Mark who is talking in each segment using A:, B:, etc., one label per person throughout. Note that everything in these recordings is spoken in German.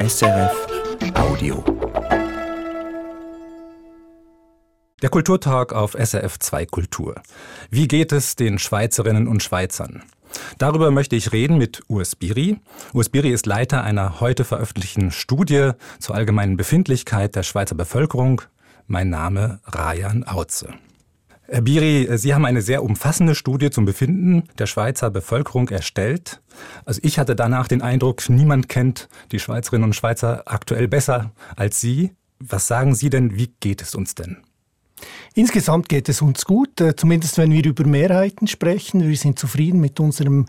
A: SRF Audio. Der Kulturtag auf SRF 2 Kultur. Wie geht es den Schweizerinnen und Schweizern? Darüber möchte ich reden mit Urs Biri. Urs Biri ist Leiter einer heute veröffentlichten Studie zur allgemeinen Befindlichkeit der Schweizer Bevölkerung. Mein Name Rajan Auze. Herr Biri, Sie haben eine sehr umfassende Studie zum Befinden der Schweizer Bevölkerung erstellt. Also ich hatte danach den Eindruck, niemand kennt die Schweizerinnen und Schweizer aktuell besser als Sie. Was sagen Sie denn, wie geht es uns denn?
B: Insgesamt geht es uns gut, äh, zumindest wenn wir über Mehrheiten sprechen. Wir sind zufrieden mit unserem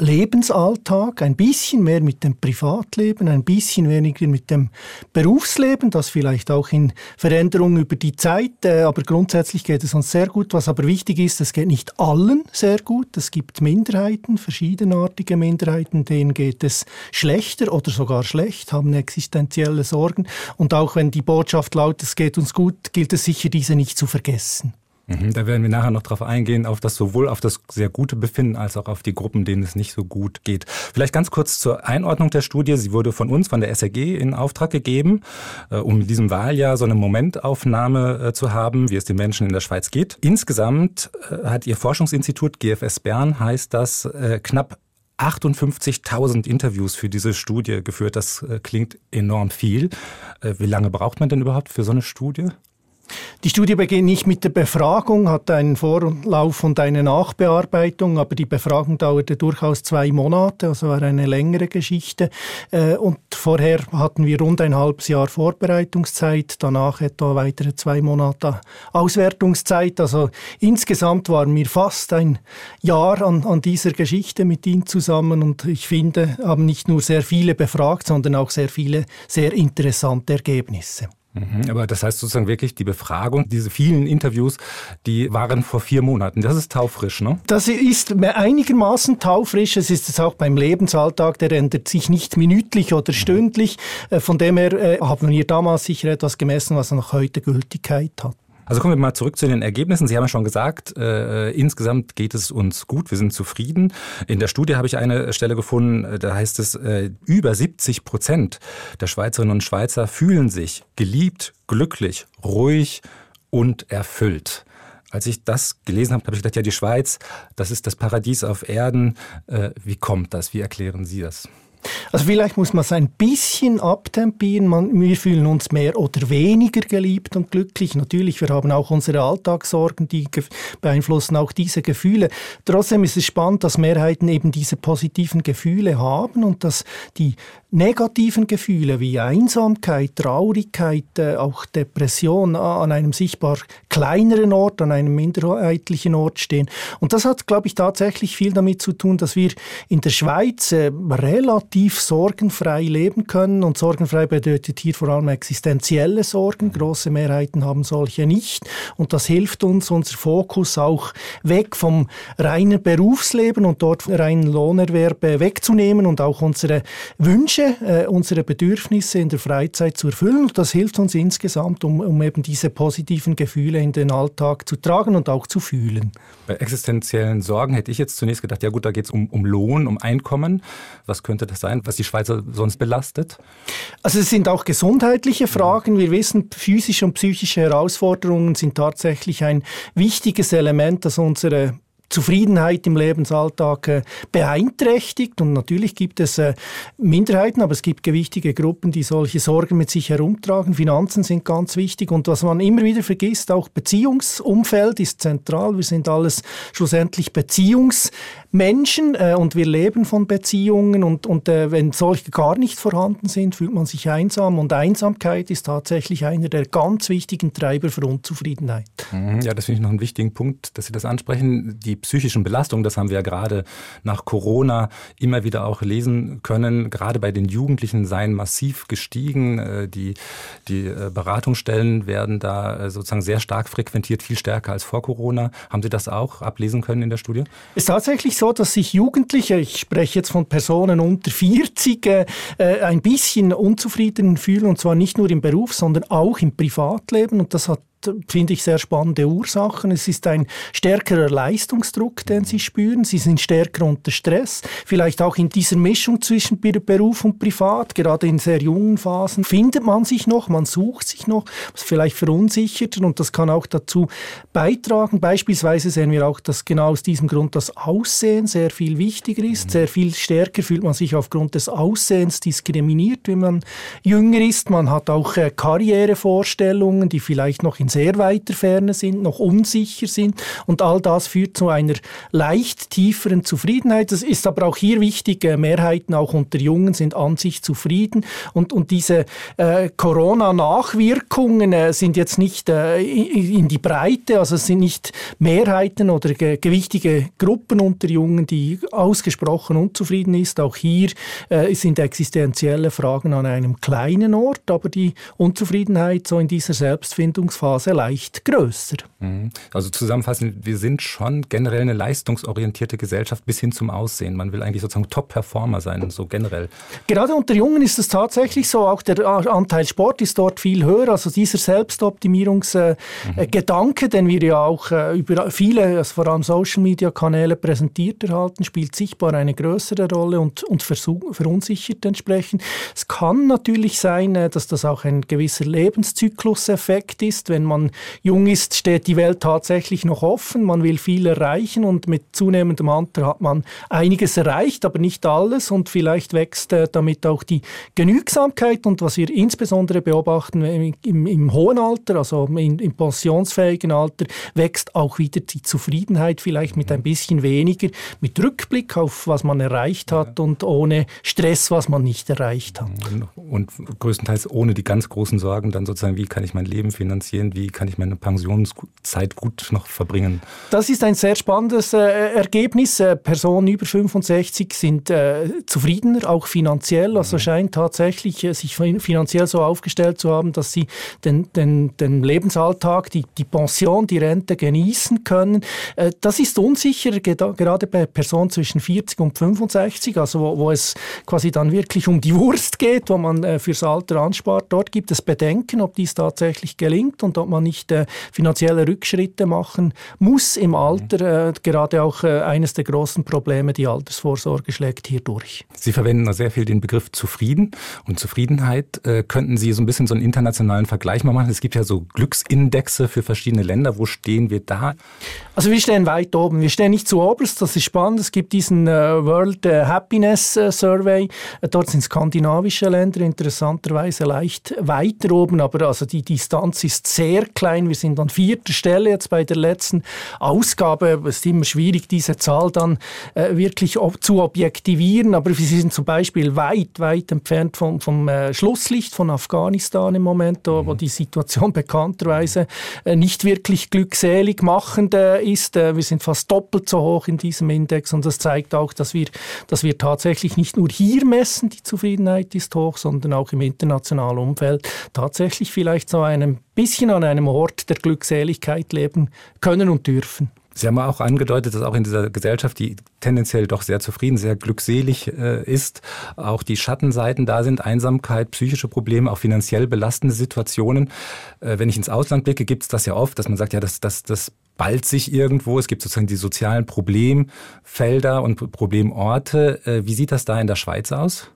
B: Lebensalltag, ein bisschen mehr mit dem Privatleben, ein bisschen weniger mit dem Berufsleben, das vielleicht auch in Veränderung über die Zeit, äh, aber grundsätzlich geht es uns sehr gut. Was aber wichtig ist, es geht nicht allen sehr gut. Es gibt Minderheiten, verschiedenartige Minderheiten, denen geht es schlechter oder sogar schlecht, haben existenzielle Sorgen. Und auch wenn die Botschaft lautet, es geht uns gut, gilt es sicher, diese nicht zu vergessen.
A: Mhm, da werden wir nachher noch drauf eingehen, auf das sowohl auf das sehr gute Befinden als auch auf die Gruppen, denen es nicht so gut geht. Vielleicht ganz kurz zur Einordnung der Studie. Sie wurde von uns, von der SRG, in Auftrag gegeben, äh, um in diesem Wahljahr so eine Momentaufnahme äh, zu haben, wie es den Menschen in der Schweiz geht. Insgesamt äh, hat Ihr Forschungsinstitut GFS Bern, heißt das, knapp 58.000 Interviews für diese Studie geführt. Das klingt enorm viel. Wie lange braucht man denn überhaupt für so eine Studie?
B: Die Studie beginnt nicht mit der Befragung, hat einen Vorlauf und eine Nachbearbeitung, aber die Befragung dauerte durchaus zwei Monate, also war eine längere Geschichte. Äh, und vorher hatten wir rund ein halbes Jahr Vorbereitungszeit, danach etwa weitere zwei Monate Auswertungszeit. Also insgesamt waren wir fast ein Jahr an, an dieser Geschichte mit Ihnen zusammen und ich finde, haben nicht nur sehr viele befragt, sondern auch sehr viele sehr interessante Ergebnisse.
A: Mhm, aber das heißt sozusagen wirklich, die Befragung, diese vielen Interviews, die waren vor vier Monaten. Das ist taufrisch, ne?
B: Das ist einigermaßen taufrisch. Es ist es auch beim Lebensalltag, der ändert sich nicht minütlich oder stündlich. Äh, von dem her äh, haben wir damals sicher etwas gemessen, was noch heute Gültigkeit hat.
A: Also kommen wir mal zurück zu den Ergebnissen. Sie haben ja schon gesagt, äh, insgesamt geht es uns gut, wir sind zufrieden. In der Studie habe ich eine Stelle gefunden, äh, da heißt es, äh, über 70 Prozent der Schweizerinnen und Schweizer fühlen sich geliebt, glücklich, ruhig und erfüllt. Als ich das gelesen habe, habe ich gedacht, ja, die Schweiz, das ist das Paradies auf Erden. Äh, wie kommt das? Wie erklären Sie das?
B: Also vielleicht muss man es ein bisschen abtempieren. Man, wir fühlen uns mehr oder weniger geliebt und glücklich. Natürlich, wir haben auch unsere Alltagssorgen, die beeinflussen auch diese Gefühle. Trotzdem ist es spannend, dass Mehrheiten eben diese positiven Gefühle haben und dass die negativen Gefühle wie Einsamkeit, Traurigkeit, äh, auch Depression an einem sichtbar kleineren Ort, an einem minderheitlichen Ort stehen. Und das hat, glaube ich, tatsächlich viel damit zu tun, dass wir in der Schweiz äh, relativ sorgenfrei leben können. Und sorgenfrei bedeutet hier vor allem existenzielle Sorgen. Große Mehrheiten haben solche nicht. Und das hilft uns, unser Fokus auch weg vom reinen Berufsleben und dort reinen Lohnerwerb wegzunehmen und auch unsere Wünsche Wünsche, äh, unsere Bedürfnisse in der Freizeit zu erfüllen. Und das hilft uns insgesamt, um, um eben diese positiven Gefühle in den Alltag zu tragen und auch zu fühlen.
A: Bei existenziellen Sorgen hätte ich jetzt zunächst gedacht, ja gut, da geht es um, um Lohn, um Einkommen. Was könnte das sein, was die Schweizer sonst belastet?
B: Also es sind auch gesundheitliche Fragen. Wir wissen, physische und psychische Herausforderungen sind tatsächlich ein wichtiges Element, das unsere Zufriedenheit im Lebensalltag äh, beeinträchtigt. Und natürlich gibt es äh, Minderheiten, aber es gibt gewichtige Gruppen, die solche Sorgen mit sich herumtragen. Finanzen sind ganz wichtig. Und was man immer wieder vergisst, auch Beziehungsumfeld ist zentral. Wir sind alles schlussendlich Beziehungsmenschen äh, und wir leben von Beziehungen. Und, und wenn solche gar nicht vorhanden sind, fühlt man sich einsam. Und Einsamkeit ist tatsächlich einer der ganz wichtigen Treiber für Unzufriedenheit.
A: Mhm. Ja, das finde ich noch einen wichtigen Punkt, dass Sie das ansprechen. Die psychischen Belastungen, das haben wir ja gerade nach Corona immer wieder auch lesen können, gerade bei den Jugendlichen seien massiv gestiegen. Äh, die, die äh, Beratungsstellen werden da äh, sozusagen sehr stark frequentiert, viel stärker als vor Corona. Haben Sie das auch ablesen können in der Studie?
B: Es ist tatsächlich so, dass sich Jugendliche, ich spreche jetzt von Personen unter 40, ein bisschen unzufrieden fühlen und zwar nicht nur im Beruf, sondern auch im Privatleben und das hat finde ich, sehr spannende Ursachen. Es ist ein stärkerer Leistungsdruck, den sie spüren. Sie sind stärker unter Stress. Vielleicht auch in dieser Mischung zwischen Beruf und Privat, gerade in sehr jungen Phasen, findet man sich noch, man sucht sich noch, was vielleicht verunsichert und das kann auch dazu beitragen. Beispielsweise sehen wir auch, dass genau aus diesem Grund das Aussehen sehr viel wichtiger ist. Sehr viel stärker fühlt man sich aufgrund des Aussehens diskriminiert, wenn man jünger ist. Man hat auch äh, Karrierevorstellungen, die vielleicht noch in sehr weiter Ferne sind, noch unsicher sind. Und all das führt zu einer leicht tieferen Zufriedenheit. Das ist aber auch hier wichtig. Äh, Mehrheiten auch unter Jungen sind an sich zufrieden. Und, und diese äh, Corona-Nachwirkungen äh, sind jetzt nicht äh, in die Breite, also es sind nicht Mehrheiten oder ge gewichtige Gruppen unter Jungen, die ausgesprochen unzufrieden ist. Auch hier äh, sind existenzielle Fragen an einem kleinen Ort, aber die Unzufriedenheit so in dieser Selbstfindungsphase leicht größer.
A: Mhm. Also zusammenfassend, wir sind schon generell eine leistungsorientierte Gesellschaft bis hin zum Aussehen. Man will eigentlich sozusagen Top-Performer sein, so generell.
B: Gerade unter Jungen ist es tatsächlich so, auch der Anteil Sport ist dort viel höher. Also dieser Selbstoptimierungsgedanke, mhm. den wir ja auch äh, über viele, also vor allem Social-Media-Kanäle präsentiert erhalten, spielt sichtbar eine größere Rolle und, und verunsichert entsprechend. Es kann natürlich sein, äh, dass das auch ein gewisser Lebenszykluseffekt ist. Wenn man jung ist, steht die Welt tatsächlich noch offen. Man will viel erreichen und mit zunehmendem Alter hat man einiges erreicht, aber nicht alles. Und vielleicht wächst äh, damit auch die Genügsamkeit. Und was wir insbesondere beobachten im, im, im hohen Alter, also im, im pensionsfähigen Alter, wächst auch wieder die Zufriedenheit vielleicht mit ein bisschen weniger, mit Rückblick auf was man erreicht hat und ohne Stress, was man nicht erreicht hat.
A: Und größtenteils ohne die ganz großen Sorgen, dann sozusagen, wie kann ich mein Leben finanzieren, wie kann ich meine Pensionszeit gut noch verbringen.
B: Das ist ein sehr spannendes äh, Ergebnis. Äh, Personen über 65 sind äh, zufriedener, auch finanziell. Also mhm. scheint tatsächlich äh, sich finanziell so aufgestellt zu haben, dass sie den, den, den Lebensalltag, die, die Pension, die Rente genießen können. Äh, das ist unsicher, gerade bei Personen zwischen 40 und 65, also wo, wo es quasi dann wirklich um die Wurst geht, wo man äh, fürs Alter anspart. Dort gibt es Bedenken, ob dies tatsächlich gelingt und ob man nicht äh, finanzielle Rückschritte machen muss im Alter. Äh, gerade auch äh, eines der großen Probleme, die Altersvorsorge schlägt hier durch.
A: Sie verwenden sehr viel den Begriff zufrieden und Zufriedenheit. Äh, könnten Sie so ein bisschen so einen internationalen Vergleich mal machen? Es gibt ja so Glücksindexe für verschiedene Länder. Wo stehen wir da?
B: Also wir stehen weit oben. Wir stehen nicht zu oberst, das ist spannend. Es gibt diesen äh, World äh, Happiness Survey. Dort sind skandinavische Länder interessanterweise leicht weiter oben, aber also die Distanz ist sehr klein. Wir sind an vierter Stelle jetzt bei der letzten Ausgabe. Es ist immer schwierig, diese Zahl dann äh, wirklich ob zu objektivieren, aber wir sind zum Beispiel weit, weit entfernt vom, vom äh, Schlusslicht von Afghanistan im Moment, wo, wo die Situation bekannterweise äh, nicht wirklich glückselig machend ist. wir sind fast doppelt so hoch in diesem Index und das zeigt auch, dass wir, dass wir tatsächlich nicht nur hier messen, die Zufriedenheit ist hoch, sondern auch im internationalen Umfeld tatsächlich vielleicht so ein bisschen an einem Ort der Glückseligkeit leben können und dürfen.
A: Sie haben auch angedeutet, dass auch in dieser Gesellschaft, die tendenziell doch sehr zufrieden, sehr glückselig äh, ist, auch die Schattenseiten da sind, Einsamkeit, psychische Probleme, auch finanziell belastende Situationen. Äh, wenn ich ins Ausland blicke, gibt es das ja oft, dass man sagt, ja, das, das, das ballt sich irgendwo. Es gibt sozusagen die sozialen Problemfelder und Problemorte. Äh, wie sieht das da in der Schweiz aus?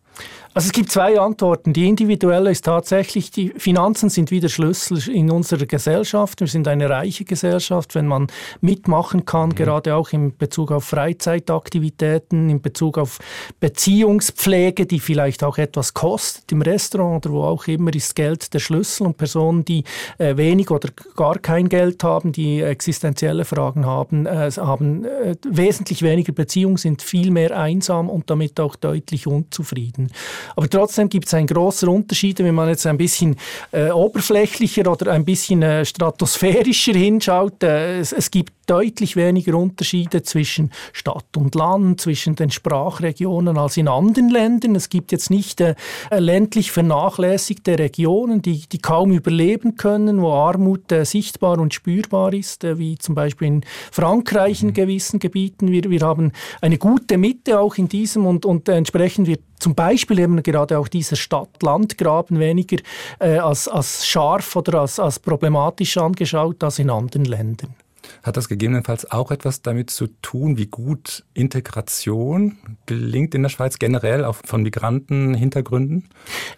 B: Also es gibt zwei Antworten. Die individuelle ist tatsächlich, die Finanzen sind wieder Schlüssel in unserer Gesellschaft. Wir sind eine reiche Gesellschaft, wenn man mitmachen kann, mhm. gerade auch in Bezug auf Freizeitaktivitäten, in Bezug auf Beziehungspflege, die vielleicht auch etwas kostet im Restaurant oder wo auch immer, ist Geld der Schlüssel. Und Personen, die äh, wenig oder gar kein Geld haben, die existenzielle Fragen haben, äh, haben äh, wesentlich weniger Beziehungen, sind viel mehr einsam und damit auch deutlich unzufrieden. Aber trotzdem gibt es einen großen Unterschied, wenn man jetzt ein bisschen äh, oberflächlicher oder ein bisschen äh, stratosphärischer hinschaut. Äh, es, es gibt deutlich weniger Unterschiede zwischen Stadt und Land, zwischen den Sprachregionen als in anderen Ländern. Es gibt jetzt nicht äh, ländlich vernachlässigte Regionen, die, die kaum überleben können, wo Armut äh, sichtbar und spürbar ist, äh, wie zum Beispiel in Frankreich in mhm. gewissen Gebieten. Wir, wir haben eine gute Mitte auch in diesem und, und entsprechend wird zum Beispiel eben gerade auch dieser Stadt-Land-Graben weniger äh, als, als scharf oder als, als problematisch angeschaut als in anderen Ländern.
A: Hat das gegebenenfalls auch etwas damit zu tun, wie gut Integration gelingt in der Schweiz generell auch von Migrantenhintergründen?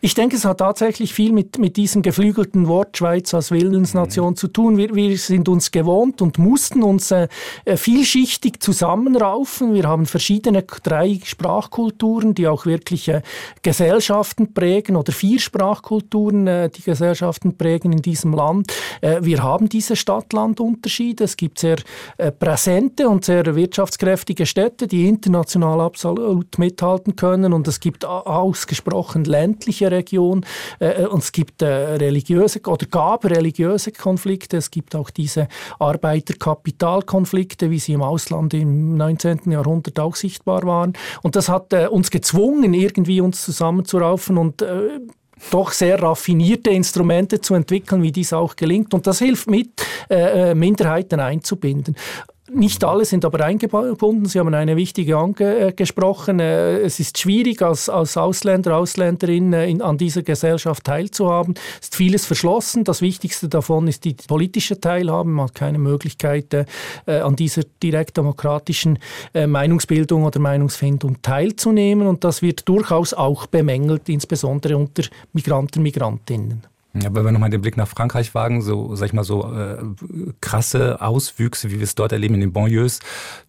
B: Ich denke, es hat tatsächlich viel mit, mit diesem geflügelten Wort Schweiz als Willensnation mhm. zu tun. Wir, wir sind uns gewohnt und mussten uns äh, äh, vielschichtig zusammenraufen. Wir haben verschiedene drei Sprachkulturen, die auch wirklich äh, Gesellschaften prägen oder vier Sprachkulturen, äh, die Gesellschaften prägen in diesem Land. Äh, wir haben diese Stadt-Land-Unterschiede. Es gibt sehr äh, präsente und sehr wirtschaftskräftige Städte, die international absolut mithalten können. Und es gibt ausgesprochen ländliche Regionen. Äh, äh, und es gibt religiöse oder gab religiöse Konflikte. Es gibt auch diese Arbeiterkapitalkonflikte, wie sie im Ausland im 19. Jahrhundert auch sichtbar waren. Und das hat uns gezwungen, irgendwie uns zusammenzuraufen und doch sehr raffinierte Instrumente zu entwickeln, wie dies auch gelingt. Und das hilft mit, äh, äh Minderheiten einzubinden. Nicht alle sind aber eingebunden. Sie haben eine wichtige angesprochen. Äh, es ist schwierig, als, als Ausländer, Ausländerin äh, in, an dieser Gesellschaft teilzuhaben. Es ist vieles verschlossen. Das Wichtigste davon ist die politische Teilhabe. Man hat keine Möglichkeit, äh, an dieser direkt demokratischen äh, Meinungsbildung oder Meinungsfindung teilzunehmen. Und das wird durchaus auch bemängelt, insbesondere unter Migranten, Migrantinnen.
A: Ja, wenn wir nochmal den Blick nach Frankreich wagen, so, sag ich mal, so äh, krasse Auswüchse, wie wir es dort erleben in den Banlieues,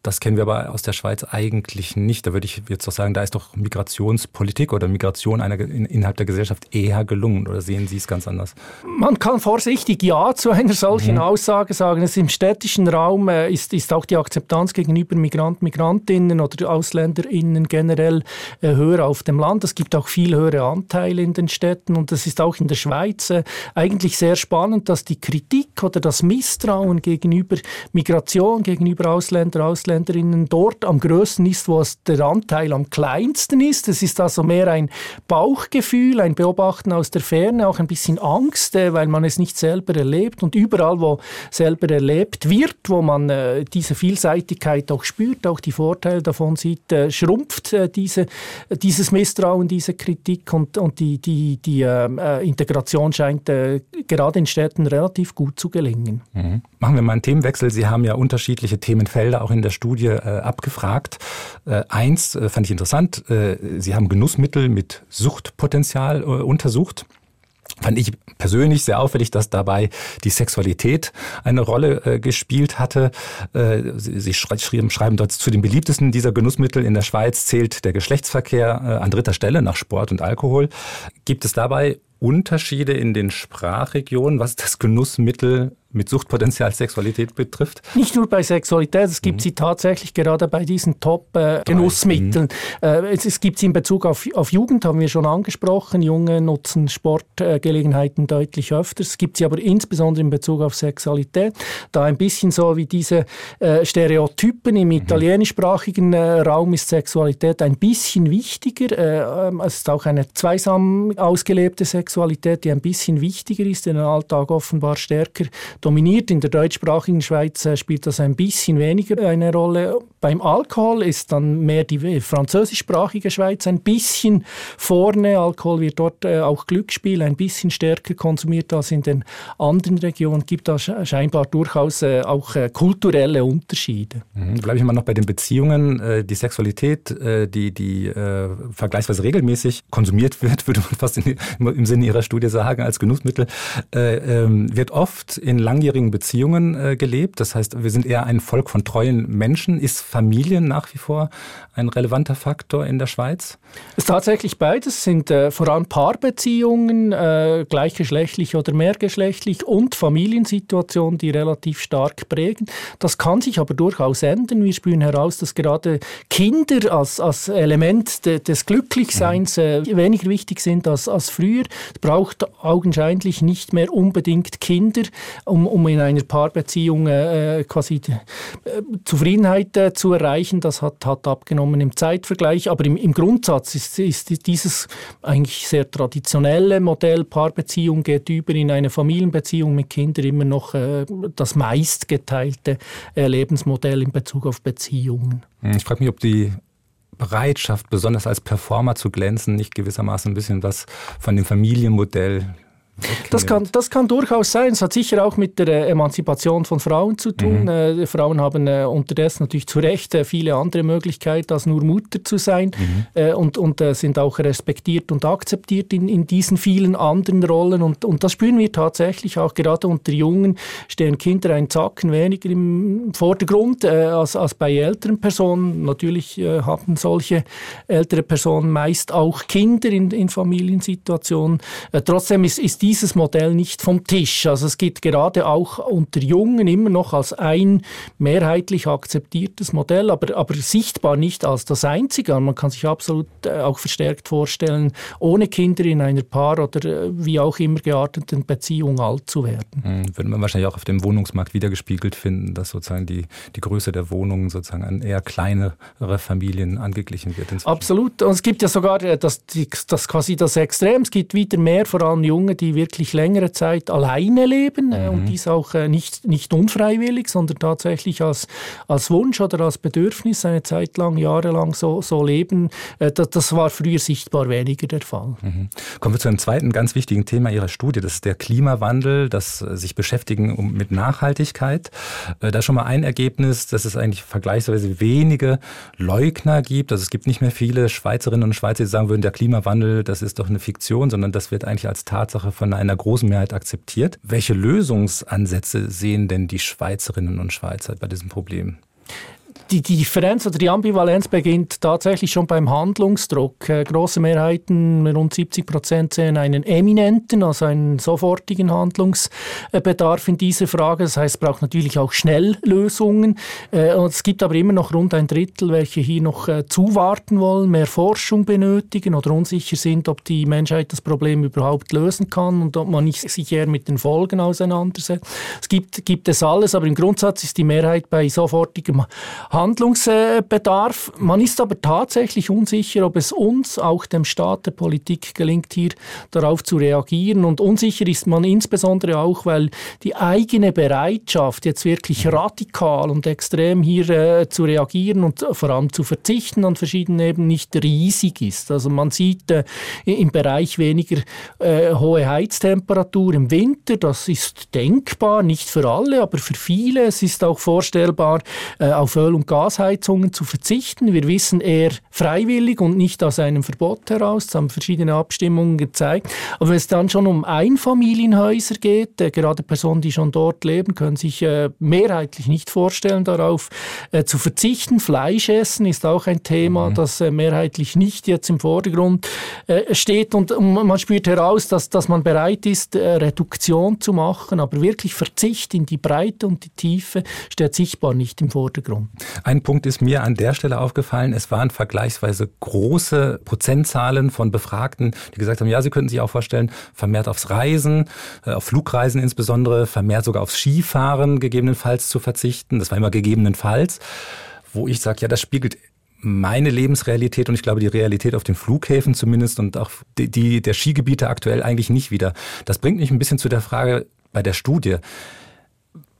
A: das kennen wir aber aus der Schweiz eigentlich nicht. Da würde ich jetzt doch sagen, da ist doch Migrationspolitik oder Migration einer, in, innerhalb der Gesellschaft eher gelungen. Oder sehen Sie es ganz anders?
B: Man kann vorsichtig Ja zu einer solchen mhm. Aussage sagen. Es Im städtischen Raum äh, ist, ist auch die Akzeptanz gegenüber Migranten, Migrantinnen oder AusländerInnen generell äh, höher auf dem Land. Es gibt auch viel höhere Anteile in den Städten und das ist auch in der Schweiz eigentlich sehr spannend, dass die Kritik oder das Misstrauen gegenüber Migration, gegenüber Ausländer, Ausländerinnen dort am größten ist, wo es der Anteil am kleinsten ist. Es ist also mehr ein Bauchgefühl, ein Beobachten aus der Ferne, auch ein bisschen Angst, äh, weil man es nicht selber erlebt. Und überall, wo selber erlebt wird, wo man äh, diese Vielseitigkeit auch spürt, auch die Vorteile davon sieht, äh, schrumpft diese, dieses Misstrauen, diese Kritik und, und die, die, die ähm, äh, Integration scheint scheint äh, gerade in Städten relativ gut zu gelingen.
A: Mhm. Machen wir mal einen Themenwechsel. Sie haben ja unterschiedliche Themenfelder auch in der Studie äh, abgefragt. Äh, eins äh, fand ich interessant. Äh, Sie haben Genussmittel mit Suchtpotenzial äh, untersucht fand ich persönlich sehr auffällig, dass dabei die Sexualität eine Rolle äh, gespielt hatte. Äh, sie, sie schreiben, schreiben dort zu den beliebtesten dieser Genussmittel in der Schweiz zählt der Geschlechtsverkehr äh, an dritter Stelle nach Sport und Alkohol. Gibt es dabei Unterschiede in den Sprachregionen, was das Genussmittel mit Suchtpotenzial Sexualität betrifft?
B: Nicht nur bei Sexualität, es gibt mhm. sie tatsächlich gerade bei diesen Top-Genussmitteln. Äh, mhm. es, es, gibt sie in Bezug auf, auf Jugend, haben wir schon angesprochen. Junge nutzen Sportgelegenheiten deutlich öfter. Es gibt sie aber insbesondere in Bezug auf Sexualität. Da ein bisschen so wie diese äh, Stereotypen im mhm. italienischsprachigen äh, Raum ist Sexualität ein bisschen wichtiger. Äh, ähm, es ist auch eine zweisam ausgelebte Sexualität, die ein bisschen wichtiger ist, in den Alltag offenbar stärker dominiert. In der deutschsprachigen Schweiz äh, spielt das ein bisschen weniger eine Rolle. Beim Alkohol ist dann mehr die französischsprachige Schweiz ein bisschen vorne. Alkohol wird dort äh, auch Glücksspiel ein bisschen stärker konsumiert als in den anderen Regionen. Gibt da scheinbar durchaus äh, auch kulturelle Unterschiede.
A: Mhm. Bleibe ich mal noch bei den Beziehungen. Die Sexualität, die, die vergleichsweise regelmäßig konsumiert wird, würde man fast in, im Sinne Ihrer Studie sagen, als Genussmittel, äh, ähm, wird oft in langjährigen Beziehungen äh, gelebt. Das heißt, wir sind eher ein Volk von treuen Menschen. Ist Familie nach wie vor ein relevanter Faktor in der Schweiz?
B: Es ist tatsächlich beides, sind äh, vor allem Paarbeziehungen, äh, gleichgeschlechtlich oder mehrgeschlechtlich und Familiensituationen, die relativ stark prägen. Das kann sich aber durchaus ändern. Wir spüren heraus, dass gerade Kinder als, als Element de, des Glücklichseins äh, weniger wichtig sind als, als früher. Es braucht augenscheinlich nicht mehr unbedingt Kinder, um, um in einer Paarbeziehung äh, quasi äh, Zufriedenheit äh, zu erreichen. Das hat, hat abgenommen im Zeitvergleich. Aber im, im Grundsatz ist, ist dieses eigentlich sehr traditionelle Modell Paarbeziehung geht über in eine Familienbeziehung mit Kindern immer noch äh, das meistgeteilte äh, Lebensmodell in Bezug auf Beziehungen.
A: Ich frage mich, ob die Bereitschaft, besonders als Performer zu glänzen, nicht gewissermaßen ein bisschen was von dem Familienmodell
B: das kann, das kann durchaus sein. Es hat sicher auch mit der äh, Emanzipation von Frauen zu tun. Mhm. Äh, Frauen haben äh, unterdessen natürlich zu Recht äh, viele andere Möglichkeiten, als nur Mutter zu sein mhm. Äh, und, und sind auch respektiert und akzeptiert in, in diesen vielen anderen Rollen. Und, und das spüren wir tatsächlich auch gerade unter Jungen, stehen Kinder ein Zacken weniger im Vordergrund als, als bei älteren Personen. Natürlich haben solche ältere Personen meist auch Kinder in, in Familiensituationen. trotzdem ist, ist dieses Modell nicht vom Tisch. Also es geht gerade auch unter Jungen immer noch als ein mehrheitlich akzeptiertes Modell, aber, aber sichtbar nicht als das einzige. Man kann sich absolut äh, auch verstärkt vorstellen, ohne Kinder in einer Paar- oder äh, wie auch immer gearteten Beziehung alt zu werden.
A: Mhm, würde man wahrscheinlich auch auf dem Wohnungsmarkt wiedergespiegelt finden, dass sozusagen die, die Größe der Wohnungen sozusagen an eher kleinere Familien angeglichen wird.
B: Inzwischen. Absolut. Und es gibt ja sogar äh, das, das quasi das Extrem. Es gibt wieder mehr, vor allem Junge, die wirklich längere Zeit alleine leben äh, mhm. und dies auch äh, nicht, nicht unfreiwillig, sondern tatsächlich als, als Wunsch oder als Bedürfnis eine Zeit lang, jahrelang so, so leben. Äh, das, das war früher sichtbar weniger der Fall.
A: Mhm. Kommen wir zu einem zweiten ganz wichtigen Thema Ihrer Studie, das ist der Klimawandel, das sich beschäftigen mit Nachhaltigkeit. Da schon mal ein Ergebnis, dass es eigentlich vergleichsweise wenige Leugner gibt. Also es gibt nicht mehr viele Schweizerinnen und Schweizer, die sagen würden, der Klimawandel, das ist doch eine Fiktion, sondern das wird eigentlich als Tatsache von von einer großen Mehrheit akzeptiert. Welche Lösungsansätze sehen denn die Schweizerinnen und Schweizer bei diesem Problem?
B: Die, Differenz oder die Ambivalenz beginnt tatsächlich schon beim Handlungsdruck. Äh, große Mehrheiten, rund 70 Prozent, sehen einen eminenten, also einen sofortigen Handlungsbedarf in dieser Frage. Das heißt, es braucht natürlich auch Schnelllösungen. Äh, und es gibt aber immer noch rund ein Drittel, welche hier noch äh, zuwarten wollen, mehr Forschung benötigen oder unsicher sind, ob die Menschheit das Problem überhaupt lösen kann und ob man nicht sich eher mit den Folgen auseinandersetzt. Es gibt, gibt es alles, aber im Grundsatz ist die Mehrheit bei sofortigem Handlungsbedarf. Man ist aber tatsächlich unsicher, ob es uns, auch dem Staat, der Politik gelingt, hier darauf zu reagieren. Und unsicher ist man insbesondere auch, weil die eigene Bereitschaft, jetzt wirklich radikal und extrem hier äh, zu reagieren und vor allem zu verzichten an verschiedenen Ebenen nicht riesig ist. Also man sieht äh, im Bereich weniger äh, hohe Heiztemperatur im Winter, das ist denkbar, nicht für alle, aber für viele. Es ist auch vorstellbar, äh, auf Öl und Gasheizungen zu verzichten. Wir wissen eher freiwillig und nicht aus einem Verbot heraus. Das haben verschiedene Abstimmungen gezeigt. Aber wenn es dann schon um Einfamilienhäuser geht, äh, gerade Personen, die schon dort leben, können sich äh, mehrheitlich nicht vorstellen, darauf äh, zu verzichten. Fleisch essen ist auch ein Thema, mhm. das äh, mehrheitlich nicht jetzt im Vordergrund äh, steht. Und man spürt heraus, dass, dass man bereit ist, äh, Reduktion zu machen, aber wirklich Verzicht in die Breite und die Tiefe steht sichtbar nicht im Vordergrund.
A: Ein Punkt ist mir an der Stelle aufgefallen. Es waren vergleichsweise große Prozentzahlen von Befragten, die gesagt haben, ja, sie könnten sich auch vorstellen, vermehrt aufs Reisen, äh, auf Flugreisen insbesondere, vermehrt sogar aufs Skifahren gegebenenfalls zu verzichten. Das war immer gegebenenfalls. Wo ich sage, ja, das spiegelt meine Lebensrealität und ich glaube die Realität auf den Flughäfen zumindest und auch die, die der Skigebiete aktuell eigentlich nicht wieder. Das bringt mich ein bisschen zu der Frage bei der Studie.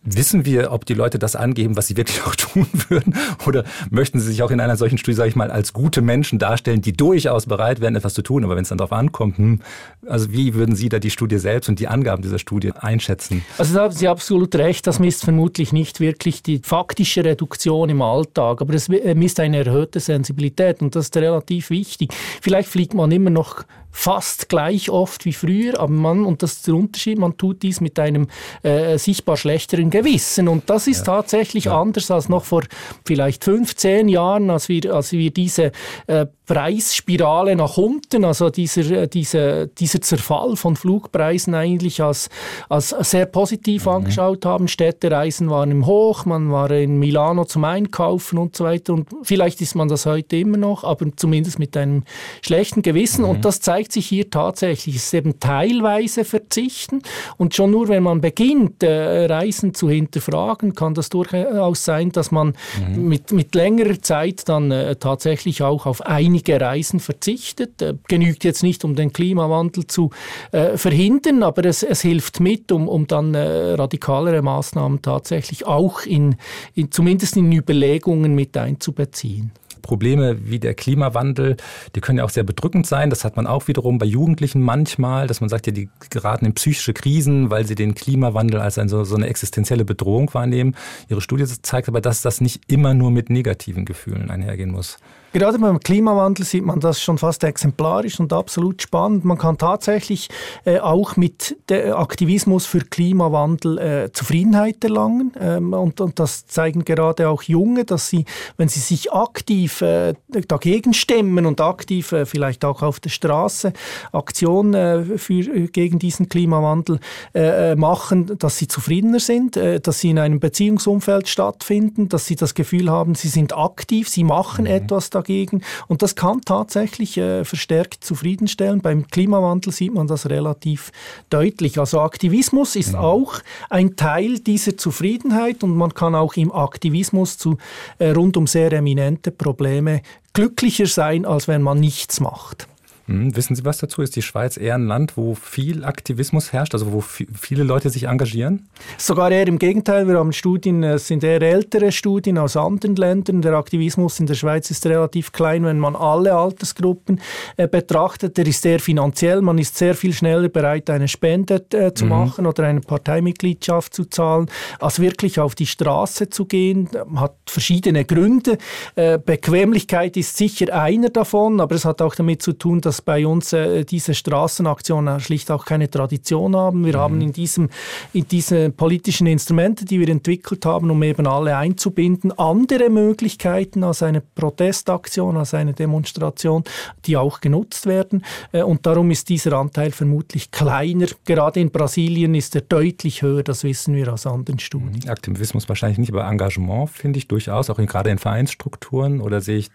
A: Wissen wir, ob die Leute das angeben, was sie wirklich auch tun würden? Oder möchten sie sich auch in einer solchen Studie, sage ich mal, als gute Menschen darstellen, die durchaus bereit wären, etwas zu tun? Aber wenn es dann darauf ankommt, hm, also wie würden Sie da die Studie selbst und die Angaben dieser Studie einschätzen?
B: Also da haben Sie absolut recht. Das misst vermutlich nicht wirklich die faktische Reduktion im Alltag, aber es misst eine erhöhte Sensibilität und das ist relativ wichtig. Vielleicht fliegt man immer noch fast gleich oft wie früher, aber man, und das ist der Unterschied, man tut dies mit einem äh, sichtbar schlechteren Gewissen. Und das ist ja. tatsächlich ja. anders als noch vor vielleicht 15 Jahren, als wir, als wir diese äh, Preisspirale nach unten, also dieser, äh, dieser, dieser Zerfall von Flugpreisen eigentlich als, als sehr positiv mhm. angeschaut haben. Städtereisen waren im Hoch, man war in Milano zum Einkaufen und so weiter. Und vielleicht ist man das heute immer noch, aber zumindest mit einem schlechten Gewissen. Mhm. Und das zeigt sich hier tatsächlich. Es ist eben teilweise Verzichten. Und schon nur, wenn man beginnt, äh, Reisen zu hinterfragen, kann das durchaus sein, dass man mhm. mit, mit längerer Zeit dann äh, tatsächlich auch auf ein einige Reisen verzichtet. Äh, genügt jetzt nicht, um den Klimawandel zu äh, verhindern, aber es, es hilft mit, um, um dann äh, radikalere Maßnahmen tatsächlich auch in, in, zumindest in Überlegungen mit einzubeziehen.
A: Probleme wie der Klimawandel, die können ja auch sehr bedrückend sein. Das hat man auch wiederum bei Jugendlichen manchmal, dass man sagt, ja, die geraten in psychische Krisen, weil sie den Klimawandel als ein, so, so eine existenzielle Bedrohung wahrnehmen. Ihre Studie zeigt aber, dass das nicht immer nur mit negativen Gefühlen einhergehen muss.
B: Gerade beim Klimawandel sieht man das schon fast exemplarisch und absolut spannend. Man kann tatsächlich äh, auch mit Aktivismus für Klimawandel äh, Zufriedenheit erlangen. Ähm, und, und, das zeigen gerade auch Junge, dass sie, wenn sie sich aktiv äh, dagegen stemmen und aktiv äh, vielleicht auch auf der Straße Aktion äh, für, gegen diesen Klimawandel äh, machen, dass sie zufriedener sind, dass sie in einem Beziehungsumfeld stattfinden, dass sie das Gefühl haben, sie sind aktiv, sie machen mhm. etwas dagegen dagegen. Und das kann tatsächlich äh, verstärkt zufriedenstellen. Beim Klimawandel sieht man das relativ deutlich. Also Aktivismus ist ja. auch ein Teil dieser Zufriedenheit und man kann auch im Aktivismus zu äh, rund um sehr eminente Probleme glücklicher sein, als wenn man nichts macht.
A: Hm, wissen Sie was dazu? Ist die Schweiz eher ein Land, wo viel Aktivismus herrscht, also wo viele Leute sich engagieren?
B: Sogar eher im Gegenteil. Wir haben Studien, es sind eher ältere Studien aus anderen Ländern. Der Aktivismus in der Schweiz ist relativ klein, wenn man alle Altersgruppen äh, betrachtet. Der ist sehr finanziell. Man ist sehr viel schneller bereit, eine Spende äh, zu mhm. machen oder eine Parteimitgliedschaft zu zahlen, als wirklich auf die Straße zu gehen. Man hat verschiedene Gründe. Äh, Bequemlichkeit ist sicher einer davon, aber es hat auch damit zu tun, dass dass bei uns äh, diese Straßenaktionen schlicht auch keine Tradition haben. Wir mhm. haben in, diesem, in diesen politischen Instrumenten, die wir entwickelt haben, um eben alle einzubinden, andere Möglichkeiten als eine Protestaktion, als eine Demonstration, die auch genutzt werden. Äh, und darum ist dieser Anteil vermutlich kleiner. Gerade in Brasilien ist er deutlich höher, das wissen wir aus anderen Studien.
A: Mhm. Aktivismus wahrscheinlich nicht, aber Engagement finde ich durchaus, auch in, gerade in Vereinsstrukturen. Oder sehe ich,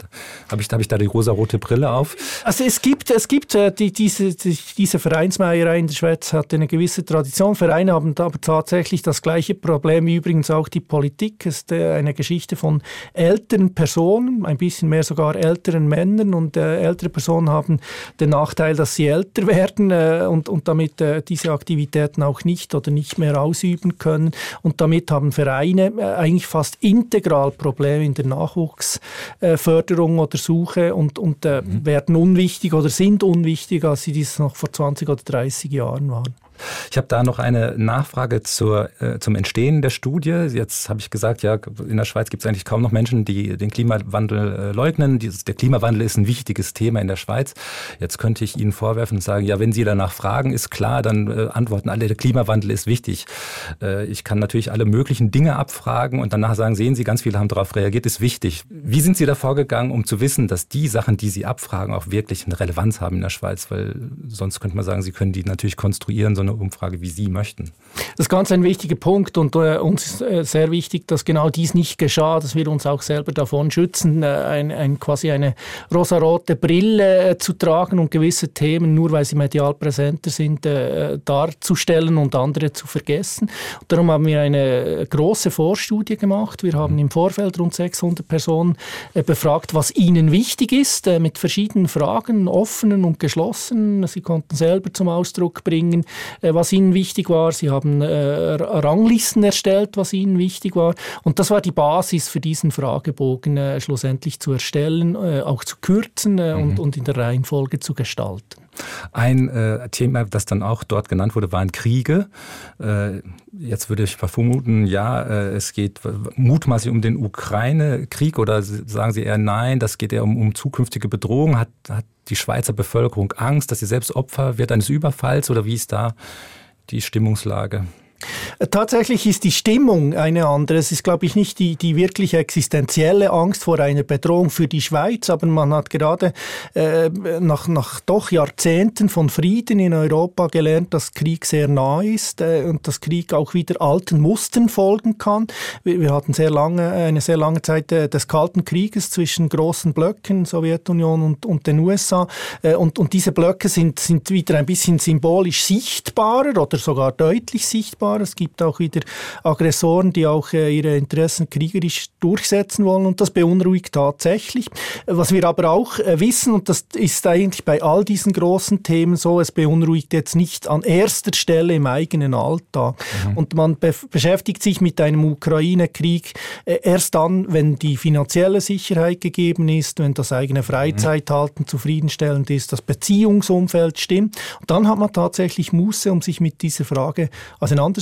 A: habe ich, hab ich da die rosa-rote Brille auf?
B: Also es gibt es gibt äh, die, diese, die, diese Vereinsmeierei in der Schweiz hat eine gewisse Tradition. Vereine haben aber tatsächlich das gleiche Problem wie übrigens auch die Politik. Es ist äh, eine Geschichte von älteren Personen, ein bisschen mehr sogar älteren Männern. Und äh, ältere Personen haben den Nachteil, dass sie älter werden äh, und, und damit äh, diese Aktivitäten auch nicht oder nicht mehr ausüben können. Und damit haben Vereine äh, eigentlich fast integral Probleme in der Nachwuchsförderung oder Suche und, und mhm. werden unwichtig oder sind unwichtiger, als sie dies noch vor 20 oder 30 Jahren waren.
A: Ich habe da noch eine Nachfrage zur, äh, zum Entstehen der Studie. Jetzt habe ich gesagt, ja, in der Schweiz gibt es eigentlich kaum noch Menschen, die den Klimawandel äh, leugnen. Dieses, der Klimawandel ist ein wichtiges Thema in der Schweiz. Jetzt könnte ich Ihnen vorwerfen und sagen, ja, wenn Sie danach fragen, ist klar, dann äh, antworten alle, der Klimawandel ist wichtig. Äh, ich kann natürlich alle möglichen Dinge abfragen und danach sagen, sehen Sie, ganz viele haben darauf reagiert, ist wichtig. Wie sind Sie da vorgegangen, um zu wissen, dass die Sachen, die Sie abfragen, auch wirklich eine Relevanz haben in der Schweiz? Weil sonst könnte man sagen, Sie können die natürlich konstruieren, sondern eine Umfrage, wie Sie möchten.
B: Das ist ganz ein wichtiger Punkt und äh, uns ist äh, sehr wichtig, dass genau dies nicht geschah, dass wir uns auch selber davon schützen, äh, ein, ein, quasi eine rosarote Brille äh, zu tragen und gewisse Themen, nur weil sie medial präsenter sind, darzustellen und andere zu vergessen. Und darum haben wir eine große Vorstudie gemacht. Wir haben im Vorfeld rund 600 Personen befragt, was ihnen wichtig ist, mit verschiedenen Fragen, offenen und geschlossenen. Sie konnten selber zum Ausdruck bringen, was ihnen wichtig war. Sie haben äh, Ranglisten erstellt, was ihnen wichtig war. Und das war die Basis für diesen Fragebogen äh, schlussendlich zu erstellen, äh, auch zu kürzen äh, mhm. und, und in der Reihenfolge zu gestalten.
A: Ein äh, Thema, das dann auch dort genannt wurde, waren Kriege. Äh, jetzt würde ich vermuten, ja, äh, es geht mutmaßlich um den Ukraine-Krieg oder sagen Sie eher nein, das geht eher um, um zukünftige Bedrohungen. Hat, hat die Schweizer Bevölkerung Angst, dass sie selbst Opfer wird eines Überfalls oder wie ist da die Stimmungslage?
B: Tatsächlich ist die Stimmung eine andere. Es ist, glaube ich, nicht die, die wirklich existenzielle Angst vor einer Bedrohung für die Schweiz, aber man hat gerade äh, nach, nach doch Jahrzehnten von Frieden in Europa gelernt, dass Krieg sehr nah ist äh, und dass Krieg auch wieder alten Mustern folgen kann. Wir, wir hatten sehr lange, eine sehr lange Zeit äh, des Kalten Krieges zwischen großen Blöcken, Sowjetunion und, und den USA. Äh, und, und diese Blöcke sind, sind wieder ein bisschen symbolisch sichtbarer oder sogar deutlich sichtbarer. Es gibt gibt auch wieder Aggressoren, die auch äh, ihre Interessen kriegerisch durchsetzen wollen und das beunruhigt tatsächlich. Was wir aber auch äh, wissen, und das ist eigentlich bei all diesen großen Themen so, es beunruhigt jetzt nicht an erster Stelle im eigenen Alltag. Mhm. Und man be beschäftigt sich mit einem Ukraine-Krieg äh, erst dann, wenn die finanzielle Sicherheit gegeben ist, wenn das eigene Freizeithalten mhm. zufriedenstellend ist, das Beziehungsumfeld stimmt. Und dann hat man tatsächlich Muße, um sich mit dieser Frage auseinanderzusetzen.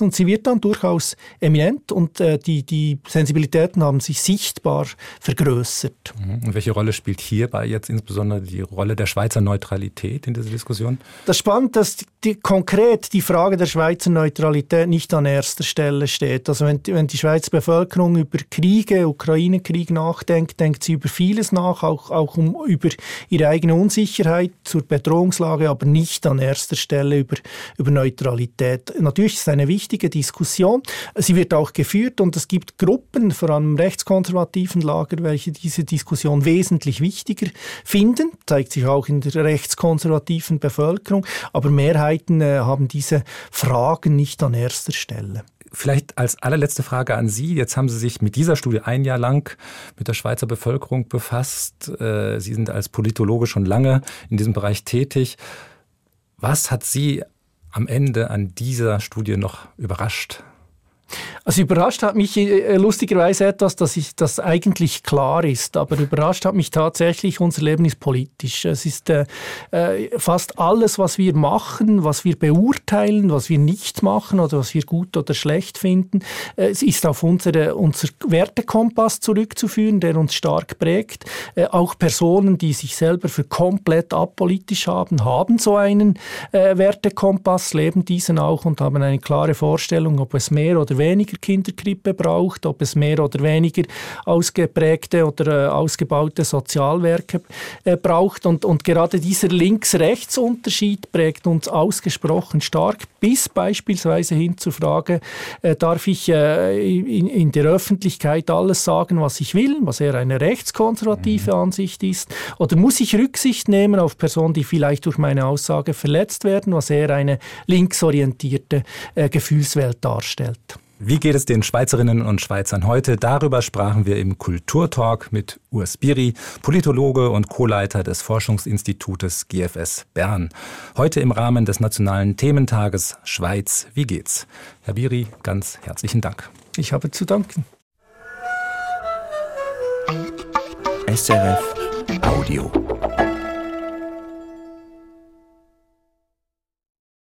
B: Und sie wird dann durchaus eminent und äh, die, die Sensibilitäten haben sich sichtbar vergrößert.
A: Mhm. Und welche Rolle spielt hierbei jetzt insbesondere die Rolle der Schweizer Neutralität in dieser Diskussion?
B: Das Spannende, dass die, konkret die Frage der Schweizer Neutralität nicht an erster Stelle steht. Also wenn, wenn die Schweizer Bevölkerung über Kriege, Ukraine-Krieg nachdenkt, denkt sie über vieles nach, auch, auch um, über ihre eigene Unsicherheit zur Bedrohungslage, aber nicht an erster Stelle über, über Neutralität. Natürlich ist es eine wichtige Diskussion. Sie wird auch geführt und es gibt Gruppen, vor allem im rechtskonservativen Lager, welche diese Diskussion wesentlich wichtiger finden. Zeigt sich auch in der rechtskonservativen Bevölkerung. Aber Mehrheiten äh, haben diese Fragen nicht an erster Stelle.
A: Vielleicht als allerletzte Frage an Sie. Jetzt haben Sie sich mit dieser Studie ein Jahr lang mit der Schweizer Bevölkerung befasst. Äh, Sie sind als Politologe schon lange in diesem Bereich tätig. Was hat Sie am Ende an dieser Studie noch überrascht?
B: Also überrascht hat mich äh, lustigerweise etwas, dass ich das eigentlich klar ist, aber überrascht hat mich tatsächlich, unser Leben ist politisch. Es ist äh, äh, fast alles, was wir machen, was wir beurteilen, was wir nicht machen oder was wir gut oder schlecht finden, äh, es ist auf unsere, unser Wertekompass zurückzuführen, der uns stark prägt. Äh, auch Personen, die sich selber für komplett apolitisch haben, haben so einen äh, Wertekompass, leben diesen auch und haben eine klare Vorstellung, ob es mehr oder weniger Kinderkrippe braucht, ob es mehr oder weniger ausgeprägte oder äh, ausgebaute Sozialwerke äh, braucht. Und, und gerade dieser Links-Rechts-Unterschied prägt uns ausgesprochen stark, bis beispielsweise hin zur Frage, äh, darf ich äh, in, in, der Öffentlichkeit alles sagen, was ich will, was eher eine rechtskonservative mhm. Ansicht ist, oder muss ich Rücksicht nehmen auf Personen, die vielleicht durch meine Aussage verletzt werden, was eher eine linksorientierte äh, Gefühlswelt darstellt.
A: Wie geht es den Schweizerinnen und Schweizern heute? Darüber sprachen wir im Kulturtalk mit Urs Biri, Politologe und Co-Leiter des Forschungsinstitutes GFS Bern. Heute im Rahmen des Nationalen Thementages Schweiz. Wie geht's? Herr Biri, ganz herzlichen Dank.
B: Ich habe zu danken.
C: SRF Audio.